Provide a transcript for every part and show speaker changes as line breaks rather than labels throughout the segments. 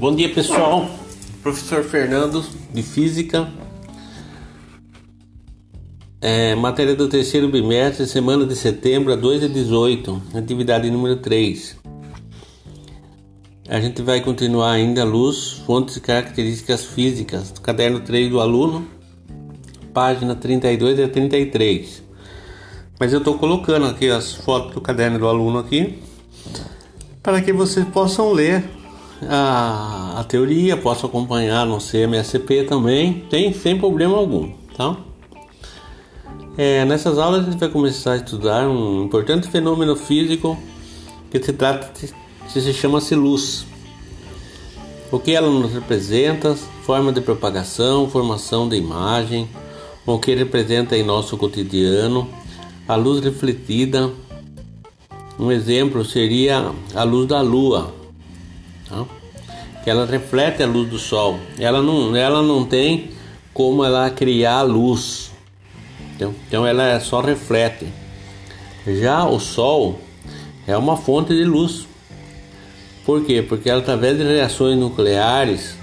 Bom dia pessoal, professor Fernando de Física, é, matéria do terceiro bimestre, semana de setembro a 2 de 18, atividade número 3. A gente vai continuar ainda luz, fontes e características físicas, do caderno 3 do aluno, página 32 a 33. Mas eu estou colocando aqui as fotos do caderno do aluno aqui, para que vocês possam ler a, a teoria, posso acompanhar no CMSP também, tem sem problema algum, tá? É, nessas aulas a gente vai começar a estudar um importante fenômeno físico que se trata de, que se chama-se luz. O que ela nos representa, forma de propagação, formação de imagem, o que representa em nosso cotidiano, a luz refletida. Um exemplo seria a luz da lua, tá? que ela reflete a luz do sol. Ela não, ela não tem como ela criar luz. Então, então ela só reflete. Já o sol é uma fonte de luz. Por quê? Porque ela, através de reações nucleares,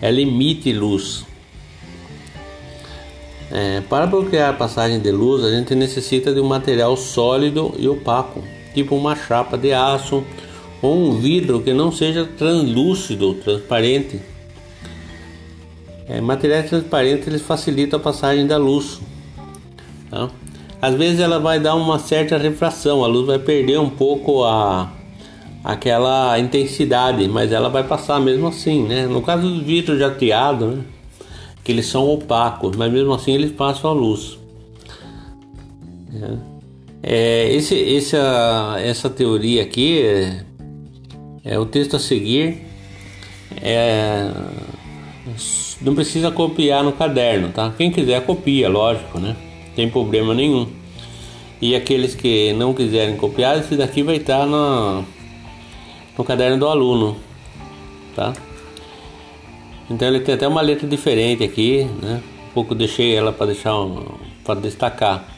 ela emite luz. É, para bloquear a passagem de luz, a gente necessita de um material sólido e opaco, tipo uma chapa de aço ou um vidro que não seja translúcido, transparente. É, materiais transparentes eles facilitam a passagem da luz. Tá? Às vezes ela vai dar uma certa refração, a luz vai perder um pouco a aquela intensidade, mas ela vai passar mesmo assim, né? No caso dos vidros jateados, né? que eles são opacos, mas mesmo assim eles passam a luz. É. É, esse, essa, essa teoria aqui é, o texto a seguir. É, não precisa copiar no caderno, tá? Quem quiser copia, lógico, né? Tem problema nenhum. E aqueles que não quiserem copiar, esse daqui vai estar no, no caderno do aluno, tá? Então ele tem até uma letra diferente aqui, né? Um pouco deixei ela para deixar um, para destacar.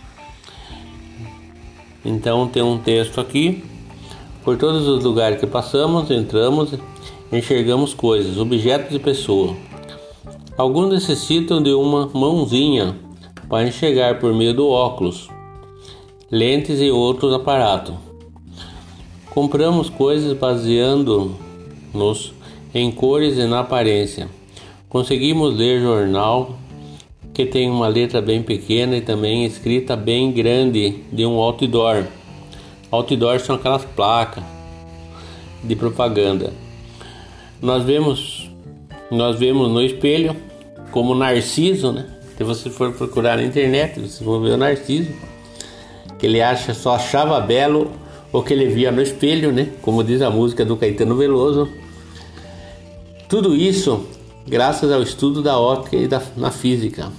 Então tem um texto aqui. Por todos os lugares que passamos, entramos, enxergamos coisas, objetos e pessoas. Alguns necessitam de uma mãozinha para enxergar por meio do óculos, lentes e outros aparatos. Compramos coisas baseando-nos em cores e na aparência. Conseguimos ler jornal que tem uma letra bem pequena e também escrita bem grande de um outdoor. Outdoor são aquelas placas de propaganda. Nós vemos nós vemos no espelho como Narciso, né? Se você for procurar na internet, vocês vão ver o Narciso, que ele acha só achava belo o que ele via no espelho, né? Como diz a música do Caetano Veloso. Tudo isso graças ao estudo da óptica e da, na física.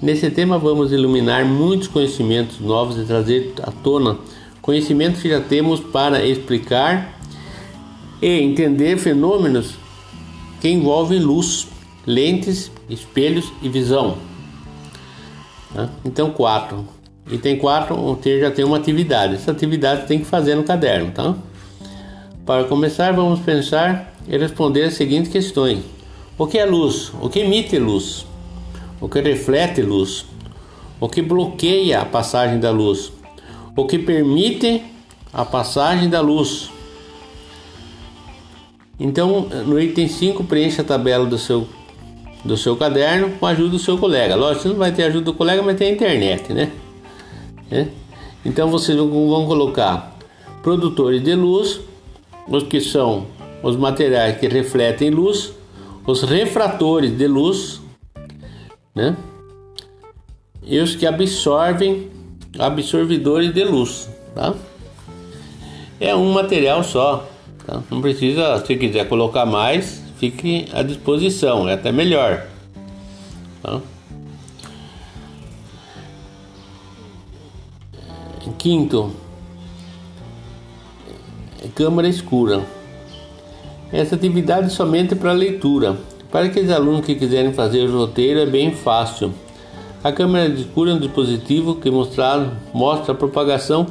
Nesse tema vamos iluminar muitos conhecimentos novos e trazer à tona conhecimentos que já temos para explicar e entender fenômenos que envolvem luz, lentes, espelhos e visão. Então, quatro. Item 4, você já tem uma atividade. Essa atividade tem que fazer no caderno, tá? Para começar, vamos pensar e responder as seguintes questões: O que é luz? O que emite luz? O que reflete luz? O que bloqueia a passagem da luz? O que permite a passagem da luz? Então, no item 5, preencha a tabela do seu, do seu caderno com a ajuda do seu colega. Lógico, você não vai ter ajuda do colega, mas tem a internet, né? É? Então vocês vão colocar produtores de luz, os que são os materiais que refletem luz, os refratores de luz, né? E os que absorvem absorvidores de luz, tá? É um material só, tá? Não precisa, se quiser colocar mais, fique à disposição, é até melhor, tá? Quinto, câmara escura. Essa atividade é somente para leitura. Para aqueles alunos que quiserem fazer o roteiro é bem fácil. A câmera escura é um dispositivo que mostrar, mostra a propagação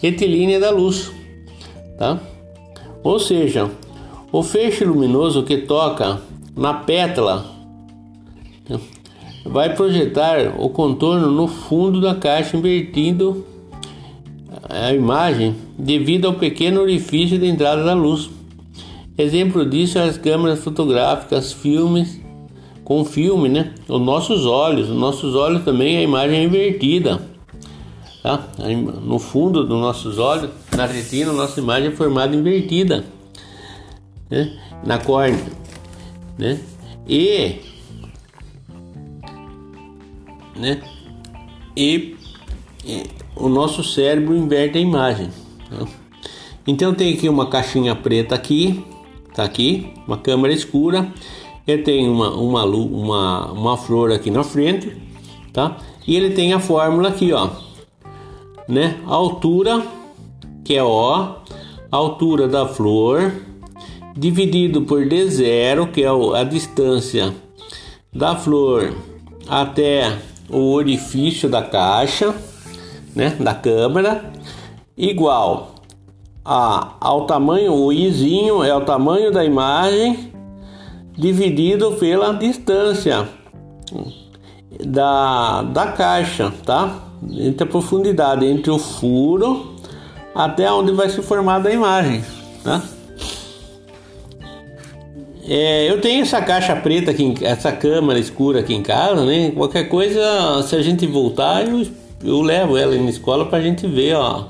retilínea da luz, tá? Ou seja, O feixe luminoso que toca na pétala vai projetar o contorno no fundo da caixa, invertindo a imagem devido ao pequeno orifício de entrada da luz. Exemplo disso é as câmeras fotográficas, filmes com filme, né? Os nossos olhos, os nossos olhos também a imagem é invertida, tá? No fundo dos nossos olhos, na retina, nossa imagem é formada invertida, né? Na córnea, né? E né? E, e o nosso cérebro inverte a imagem. Né? Então tem aqui uma caixinha preta aqui, tá aqui, uma câmera escura. Ele tem uma, uma, uma, uma flor aqui na frente, tá? E ele tem a fórmula aqui, ó, né? Altura, que é O, altura da flor, dividido por D0, que é a distância da flor até o orifício da caixa, né, da câmera, igual a, ao tamanho, o izinho é o tamanho da imagem dividido pela distância da, da caixa, tá? Entre a profundidade entre o furo até onde vai se formar a imagem, tá? É, eu tenho essa caixa preta aqui, essa câmera escura aqui em casa, né? Qualquer coisa, se a gente voltar, eu, eu levo ela na escola para a gente ver, ó,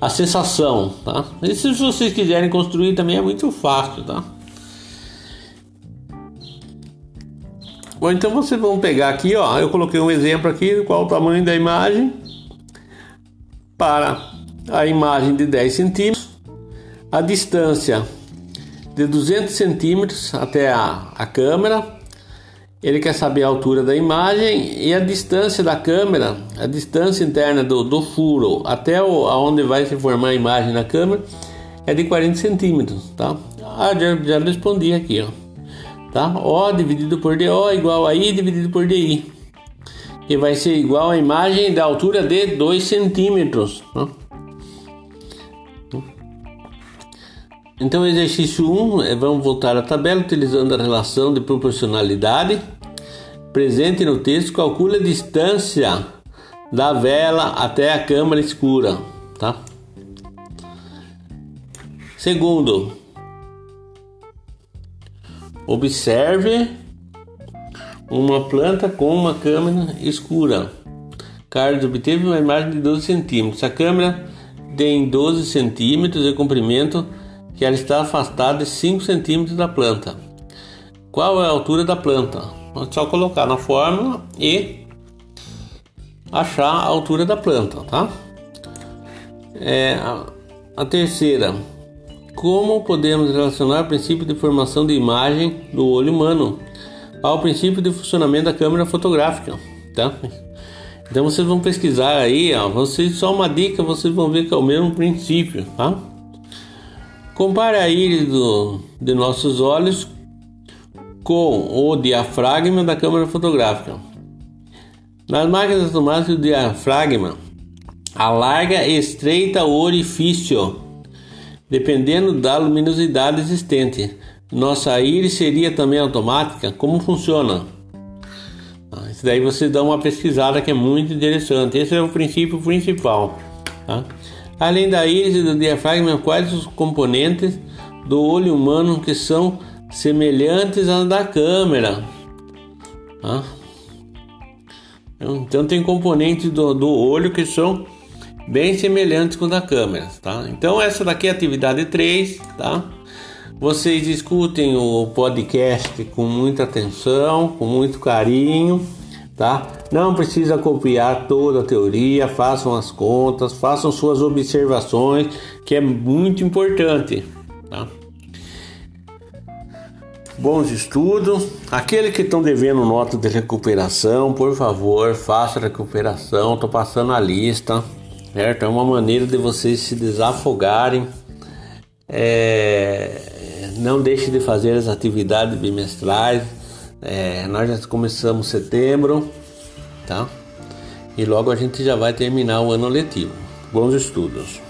a sensação, tá? E se vocês quiserem construir também é muito fácil, tá? Bom, então vocês vão pegar aqui, ó, eu coloquei um exemplo aqui, qual o tamanho da imagem para a imagem de 10 centímetros, a distância de 200 centímetros até a, a câmera. Ele quer saber a altura da imagem e a distância da câmera, a distância interna do, do furo até o, aonde vai se formar a imagem na câmera é de 40 centímetros, tá? Ah, já, já respondi aqui, ó. Tá? O dividido por DO igual a I dividido por DI. E vai ser igual a imagem da altura de 2 centímetros. Tá? Então, exercício 1, é, vamos voltar à tabela utilizando a relação de proporcionalidade presente no texto. Calcule a distância da vela até a câmara escura, tá? Segundo, observe uma planta com uma câmera escura. Carlos obteve uma imagem de 12 centímetros. A câmera tem 12 centímetros de comprimento que ela está afastada de 5 centímetros da planta. Qual é a altura da planta? É só colocar na fórmula e achar a altura da planta, tá? É, a, a terceira, como podemos relacionar o princípio de formação de imagem do olho humano ao princípio de funcionamento da câmera fotográfica, tá? Então vocês vão pesquisar aí, ó, vocês só uma dica, vocês vão ver que é o mesmo princípio, tá? Compare a íris do, de nossos olhos com o diafragma da câmera fotográfica. Nas máquinas automáticas, o diafragma alarga e estreita o orifício, dependendo da luminosidade existente. Nossa íris seria também automática? Como funciona? Ah, isso daí você dá uma pesquisada que é muito interessante. Esse é o princípio principal. Tá? Além da íris e do diafragma, quais os componentes do olho humano que são semelhantes à da câmera? Ah. Então tem componentes do, do olho que são bem semelhantes com da câmera, tá? Então essa daqui é a atividade 3, tá? Vocês escutem o podcast com muita atenção, com muito carinho tá? Não precisa copiar toda a teoria, façam as contas, façam suas observações, que é muito importante, tá? Bons estudos. Aqueles que estão devendo nota de recuperação, por favor, faça recuperação. Estou passando a lista, certo? É uma maneira de vocês se desafogarem. É... Não deixe de fazer as atividades bimestrais é, nós já começamos setembro, tá? E logo a gente já vai terminar o ano letivo. Bons estudos!